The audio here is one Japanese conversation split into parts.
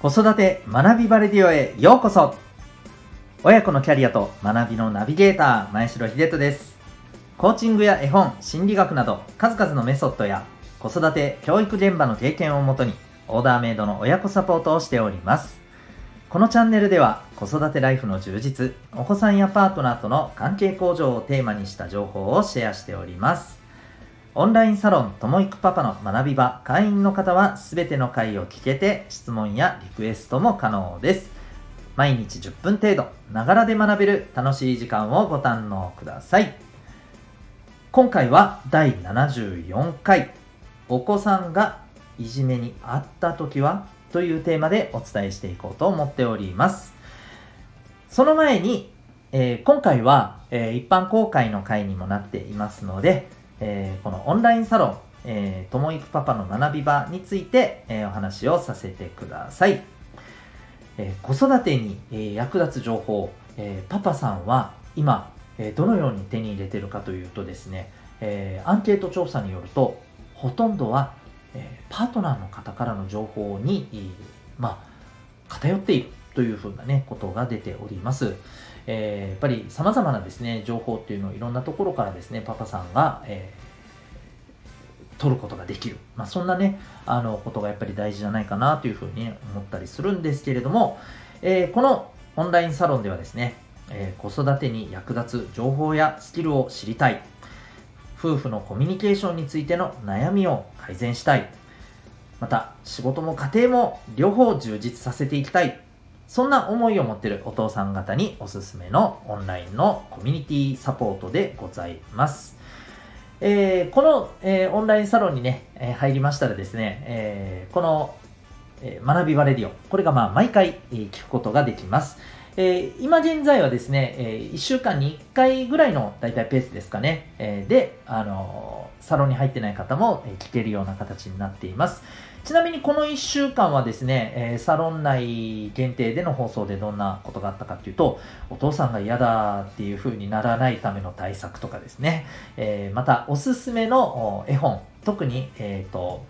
子育て学びバレディオへようこそ。親子のキャリアと学びのナビゲーター前城秀人です。コーチングや絵本心理学など数々のメソッドや子育て教育現場の経験をもとにオーダーメイドの親子サポートをしております。このチャンネルでは子育てライフの充実お子さんやパートナーとの関係向上をテーマにした情報をシェアしております。オンラインサロンともいくパパの学び場会員の方はすべての回を聞けて質問やリクエストも可能です。毎日10分程度、ながらで学べる楽しい時間をご堪能ください。今回は第74回、お子さんがいじめにあった時はというテーマでお伝えしていこうと思っております。その前に、えー、今回は、えー、一般公開の回にもなっていますので、えー、このオンラインサロン、えー、ともいくパパの学び場について、えー、お話をさせてください。え、子育てに、え、役立つ情報、え、パパさんは今、え、どのように手に入れてるかというとですね、え、アンケート調査によると、ほとんどは、え、パートナーの方からの情報に、まあ、偏っているというふうなね、ことが出ております。えー、やっぱり様々なですね、情報っていうのをいろんなところからですね、パパさんが、えー、取ることができる。まあ、そんなね、あの、ことがやっぱり大事じゃないかなというふうに思ったりするんですけれども、えー、このオンラインサロンではですね、え、子育てに役立つ情報やスキルを知りたい。夫婦のコミュニケーションについての悩みを改善したい。また、仕事も家庭も両方充実させていきたい。そんな思いを持っているお父さん方におすすめのオンラインのコミュニティサポートでございます。えー、この、えー、オンラインサロンにね、えー、入りましたらですね、えこの、え学びバレディオ、これがまあ毎回、え聞くことができます。え今現在はですね、え1週間に1回ぐらいの大体ペースですかね、えで、あのサロンに入ってない方も、え聞けるような形になっています。ちなみにこの1週間はですね、え、サロン内限定での放送でどんなことがあったかっていうと、お父さんが嫌だっていう風にならないための対策とかですね、え、またおすすめの絵本、特に、えっ、と、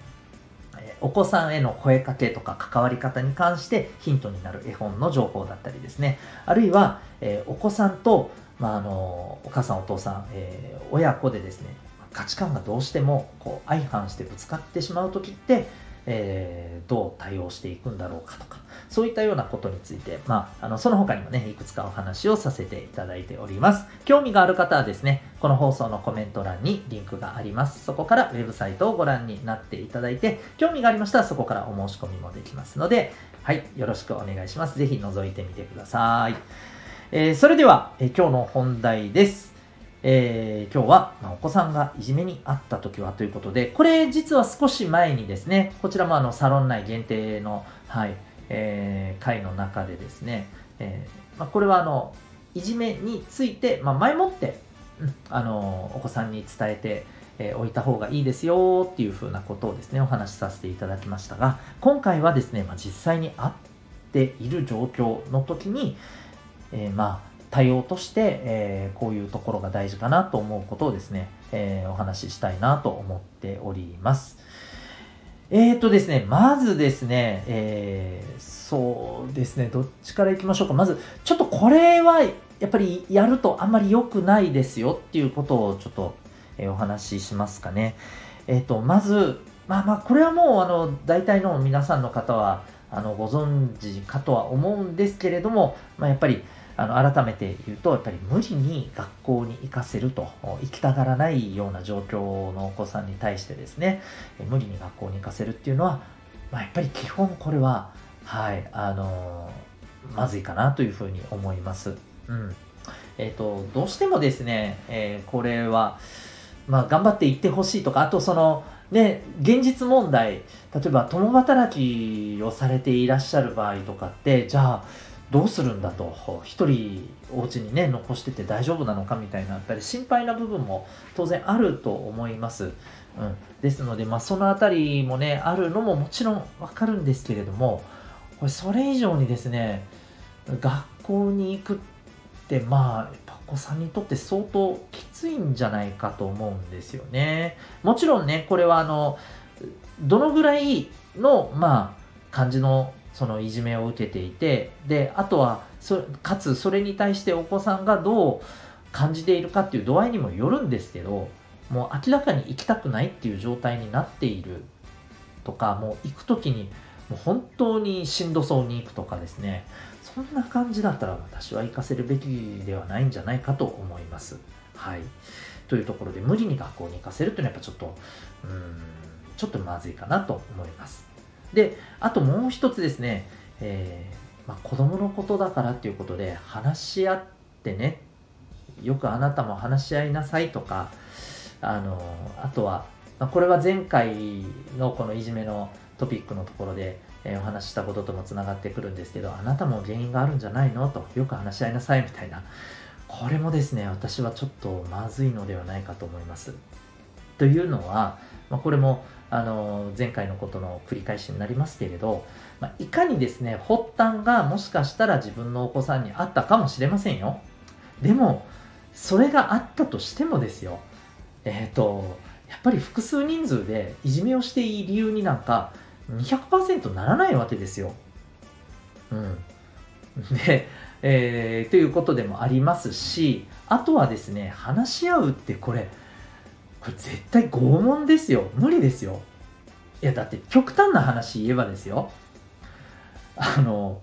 お子さんへの声かけとか関わり方に関してヒントになる絵本の情報だったりですね、あるいは、えお子さんと、まあ、あのお母さんお父さん、え親子でですね価値観がどうしてもこう相反してぶつかってしまう時ってえー、どう対応していくんだろうかとか、そういったようなことについて、まあ、あの、その他にもね、いくつかお話をさせていただいております。興味がある方はですね、この放送のコメント欄にリンクがあります。そこからウェブサイトをご覧になっていただいて、興味がありましたらそこからお申し込みもできますので、はい、よろしくお願いします。ぜひ覗いてみてください。えー、それでは、えー、今日の本題です。えー、今日は、ま、お子さんがいじめにあった時はということで、これ実は少し前にですね、こちらもあのサロン内限定の、はい、えー、会の中でですね、えー、まあ、これはあの、いじめについて、まあ、前もって、うん、あの、お子さんに伝えて、えおいた方がいいですよっていうふうなことをですね、お話しさせていただきましたが、今回はですね、まあ、実際に会っている状況の時に、え、まあ、対応として、えー、こういうところが大事かなと思うことをですね、えー、お話ししたいなと思っております。えーとですね、まずですね、えー、そうですね、どっちから行きましょうか。まず、ちょっとこれは、やっぱりやるとあんまり良くないですよっていうことをちょっと、え、お話ししますかね。えっ、と、まず、まあまあ、これはもう、あの、大体の皆さんの方は、あの、ご存知かとは思うんですけれども、まあ、やっぱり、あの改めて言うと、やっぱり無理に学校に行かせると、行きたがらないような状況のお子さんに対してですね、無理に学校に行かせるっていうのは、まあ、やっぱり基本これは、はい、あの、まずいかなというふうに思います。うん。えっ、ー、と、どうしてもですね、えー、これは、まあ、頑張っていってほしいとか、あとその、ね、現実問題、例えば共働きをされていらっしゃる場合とかって、じゃあ、どうするんだと1人お家にね残してて大丈夫なのかみたいなやっぱり心配な部分も当然あると思います、うん、ですので、まあ、その辺りもねあるのももちろんわかるんですけれどもこれそれ以上にですね学校に行くってまあお子さんにとって相当きついんじゃないかと思うんですよね。もちろんねこれはあのどのぐらいのまあ感じのそのいじめを受けていてであとはそかつそれに対してお子さんがどう感じているかっていう度合いにもよるんですけどもう明らかに行きたくないっていう状態になっているとかもう行く時にもう本当にしんどそうに行くとかですねそんな感じだったら私は行かせるべきではないんじゃないかと思います。はい。というところで無理に学校に行かせるというのはやっぱちょっと、うん、ちょっとまずいかなと思います。で、あともう一つですね、えー、まあ、子供のことだからっていうことで話し合ってね、よくあなたも話し合いなさいとか、あの、あとは、まあ、これは前回のこのいじめのトピックのところで、えー、お話ししたことともつながってくるんですけど、あなたも原因があるんじゃないの？と、よく話し合いなさいみたいな。これもですね、私はちょっとまずいのではないかと思います。というのは、まあ、これもあの前回のことの繰り返しになりますけれど、まあ、いかにですね、発端がもしかしたら自分のお子さんにあったかもしれませんよ。でも、それがあったとしてもですよ、えっ、ー、と、やっぱり複数人数でいじめをしていい理由になんか200%ならないわけですよ。うん。で、えー、ということでもありますし、あとはですね、話し合うってこれ、これ絶対拷問ですよ。無理ですよ。いや、だって極端な話言えばですよ。あの、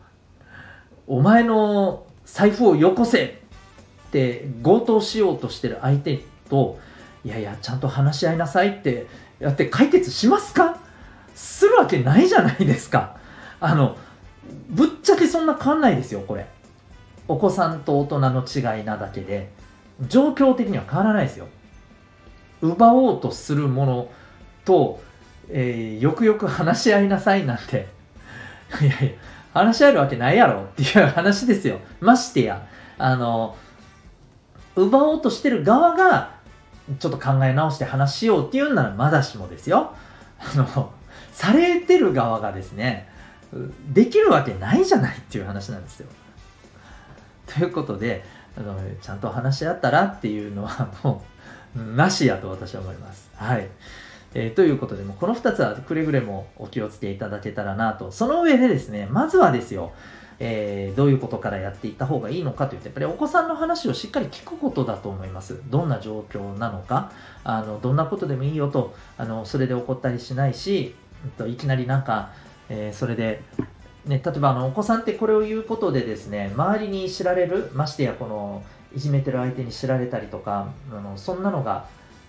お前の財布をよこせって強盗しようとしてる相手と、いやいや、ちゃんと話し合いなさいってやって解決しますか？するわけないじゃないですか。あの、ぶっちゃけそんな変わんないですよ、これ。お子さんと大人の違いなだけで、状況的には変わらないですよ。奪おうとするものと、えー、よくよく話し合いなさいなんて、いやいや、話し合えるわけないやろっていう話ですよ。ましてや、あの、奪おうとしてる側が、ちょっと考え直して話しようっていうんならまだしもですよ。あの、されてる側がですね、できるわけないじゃないっていう話なんですよ。ということで、あのちゃんと話し合ったらっていうのはもう、なしやと私は思います。はい。えー、ということで、もこの2つはくれぐれもお気をつけいただけたらなと。その上でですね、まずはですよ、えー、どういうことからやっていった方がいいのかというと、やっぱりお子さんの話をしっかり聞くことだと思います。どんな状況なのか、あのどんなことでもいいよと、あのそれで怒ったりしないし、いきなりなんか、えー、それで、ね、例えばあのお子さんってこれを言うことでですね、周りに知られる、ましてやこのいじめてる相手に知られたりとか、あのそんなのが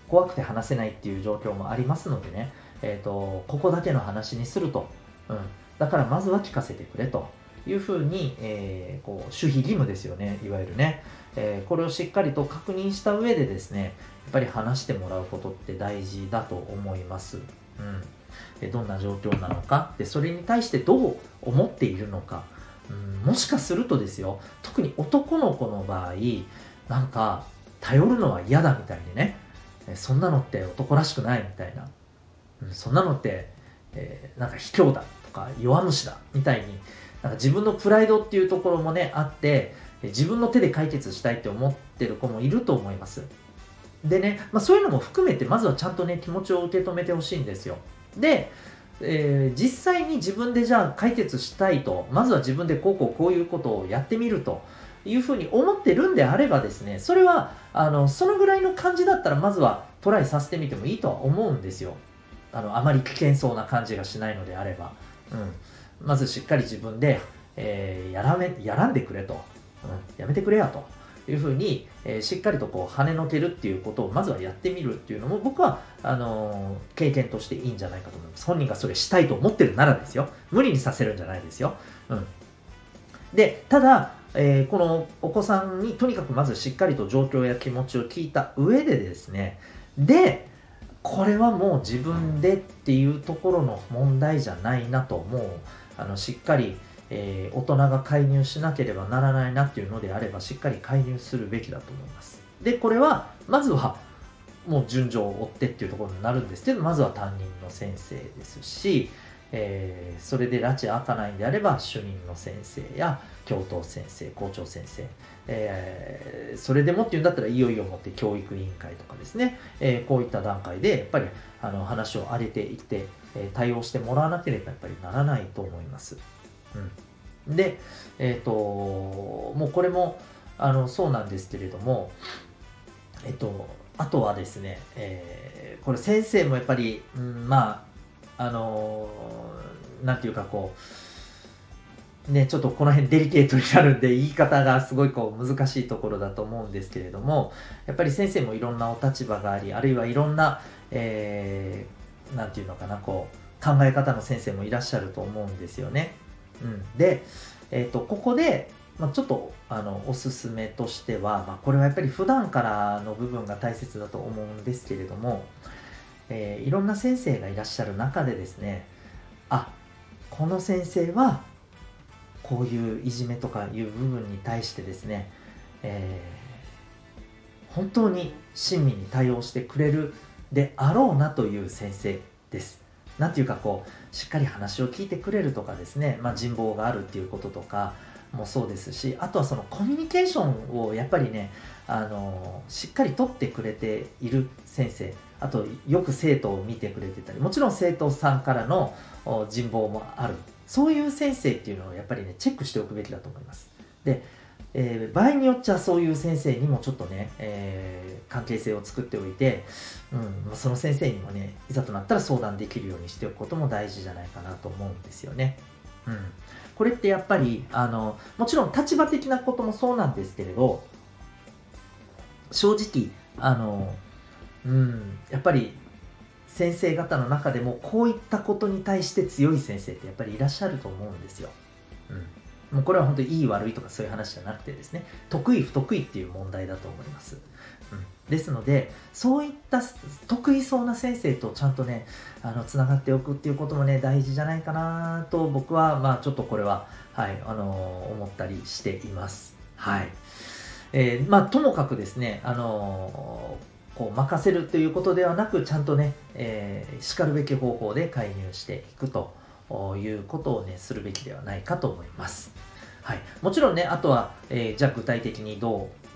怖くて話せないっていう状況もありますのでね、えーと、ここだけの話にすると、うん、だからまずは聞かせてくれと。いうふうに、えー、こう守秘義務ですよね、いわゆるね、えー、これをしっかりと確認した上でですね、やっぱり話してもらうことって大事だと思います。うん。でどんな状況なのか。でそれに対してどう思っているのか、うん、もしかするとですよ特に男の子の場合なんか頼るのは嫌だみたいにねそんなのって男らしくないみたいな、うん、そんなのって、えー、なんか卑怯だとか弱虫だみたいになんか自分のプライドっていうところもねあって自分の手で解決したいって思ってる子もいると思います。でね、まあ、そういうのも含めてまずはちゃんとね気持ちを受け止めてほしいんですよ。で、えー、実際に自分でじゃあ解決したいと。まずは自分でこうこうこういうことをやってみるというふうに思ってるんであればですねそれはあのそのぐらいの感じだったらまずはトライさせてみてもいいとは思うんですよ。あのあまり危険そうな感じがしないのであれば、うん、まずしっかり自分で、えー、やらめやらんでくれと、うん、やめてくれやと。いうふうに、えー、しっかりとこう跳ねのけるっていうことをまずはやってみるっていうのも僕はあのー、経験としていいんじゃないかと思います。本人がそれしたいと思ってるならですよ。無理にさせるんじゃないですよ。うん。で、ただ、えー、このお子さんにとにかくまずしっかりと状況や気持ちを聞いた上でですね、で、これはもう自分でっていうところの問題じゃないなと、もうあのしっかりえー、大人が介入しなければならないなっていうのであればしっかり介入するべきだと思います。でこれはまずはもう順序を追ってっていうところになるんです。けどまずは担任の先生ですし、えー、それで拉致開かないんであれば主任の先生や教頭先生校長先生、えー、それでもっていうんだったらいよいよもって教育委員会とかですね、えー、こういった段階でやっぱりあの話を上げていって、え対応してもらわなければやっぱりならないと思います。うん、で、えっ、と、もうこれも、あの、そうなんですけれども、えっ、と、あとはですね、えー、これ先生もやっぱり、うん、まあ、あのー、なんていうかこう、ね、ちょっとこの辺デリケートになるんで言い方がすごいこう難しいところだと思うんですけれどもやっぱり先生もいろんなお立場がありあるいはいろんな、えー、なんていうのかなこう考え方の先生もいらっしゃると思うんですよね。うん、で、えーと、ここで、まあ、ちょっとあのおすすめとしては、まあ、これはやっぱり普段からの部分が大切だと思うんですけれども、えー、いろんな先生がいらっしゃる中でですねあこの先生はこういういじめとかいう部分に対してですね、えー、本当に親身に対応してくれるであろうなという先生です。なんていうかこうしっかり話を聞いてくれるとかですね、まあ、人望があるっていうこととかもそうですしあとはそのコミュニケーションをやっぱりねあのしっかりとってくれている先生あとよく生徒を見てくれてたりもちろん生徒さんからの人望もある。そういう先生っていうのをやっぱりねチェックしておくべきだと思います。で、えー、場合によっちゃそういう先生にもちょっとね、えー、関係性を作っておいて、うん、その先生にもねいざとなったら相談できるようにしておくことも大事じゃないかなと思うんですよね、うん、これってやっぱりあのもちろん立場的なこともそうなんですけれど正直あのうん、やっぱり先生方の中でもこういったことに対して強い先生ってやっぱりいらっしゃると思うんですよ。もうこれは本当にいい悪いとかそういう話じゃなくてですね得意不得意っていう問題だと思います。うん、ですのでそういった得意そうな先生とちゃんとねあのつながっておくっていうこともね大事じゃないかなと僕はまあちょっとこれははいあのー、思ったりしています。はい。えー、まあともかくですねあのーこう任せるということではなくちゃんとね、えー、しかるべき方法で介入していくということをねするべきではないかと思います。はい、もちろんねあとは、えー、じゃあ具体的にどう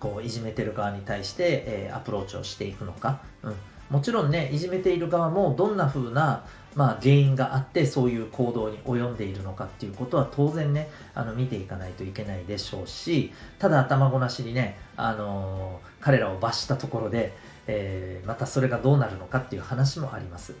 こういじめてる側に対して、えー、アプローチをしていくのか、うん、もちろんねいじめている側もどんな風なまあ、原因があってそういう行動に及んでいるのかっていうことは当然ねあの見ていかないといけないでしょうしただ頭ごなしにね、あのー、彼らを罰したところで、えー、またそれがどうなるのかっていう話もあります。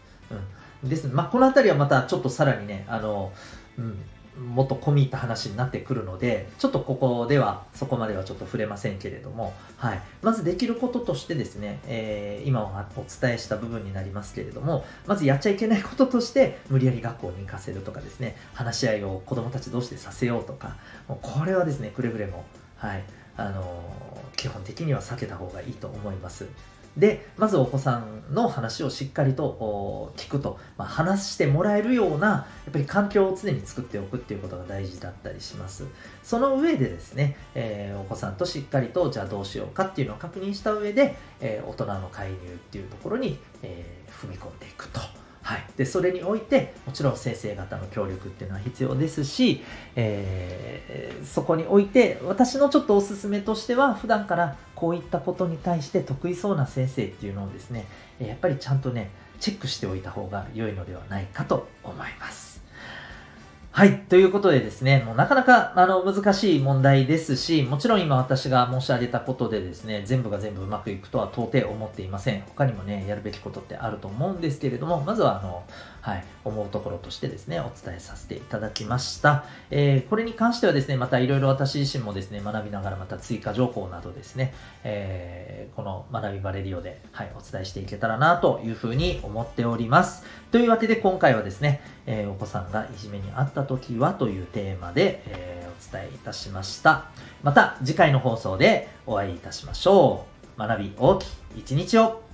うん、ですまあ、この辺りはまたちょっとさらにね、あの、うんもっと込み入った話になってくるので、ちょっとここでは、そこまではちょっと触れませんけれども、はい。まずできることとしてですね、えー、今お伝えした部分になりますけれども、まずやっちゃいけないこととして、無理やり学校に行かせるとかですね、話し合いを子供たち同士でさせようとか、もうこれはですね、くれぐれも、はい。あのー、基本的には避けた方がいいと思います。で、まずお子さんの話をしっかりと聞くと、まあ、話してもらえるような、やっぱり環境を常に作っておくっていうことが大事だったりします。その上でですね、えー、お子さんとしっかりと、じゃあどうしようかっていうのを確認した上で、えー、大人の介入っていうところに、えー、踏み込んでいくと。はい、でそれにおいてもちろん先生方の協力っていうのは必要ですし、えー、そこにおいて私のちょっとおすすめとしては普段からこういったことに対して得意そうな先生っていうのをですねやっぱりちゃんとねチェックしておいた方が良いのではないかと思います。はい。ということでですね、もうなかなかあの難しい問題ですし、もちろん今私が申し上げたことでですね、全部が全部うまくいくとは到底思っていません。他にもね、やるべきことってあると思うんですけれども、まずはあの、はい、思うところとしてですね、お伝えさせていただきました。えー、これに関してはですね、またいろいろ私自身もですね、学びながらまた追加情報などですね、えー、この学びバレリオで、はい、お伝えしていけたらなというふうに思っております。というわけで今回はですね、えー、お子さんがいじめにあった時はというテーマで、え、お伝えいたしました。また次回の放送でお会いいたしましょう。学び大きい一日を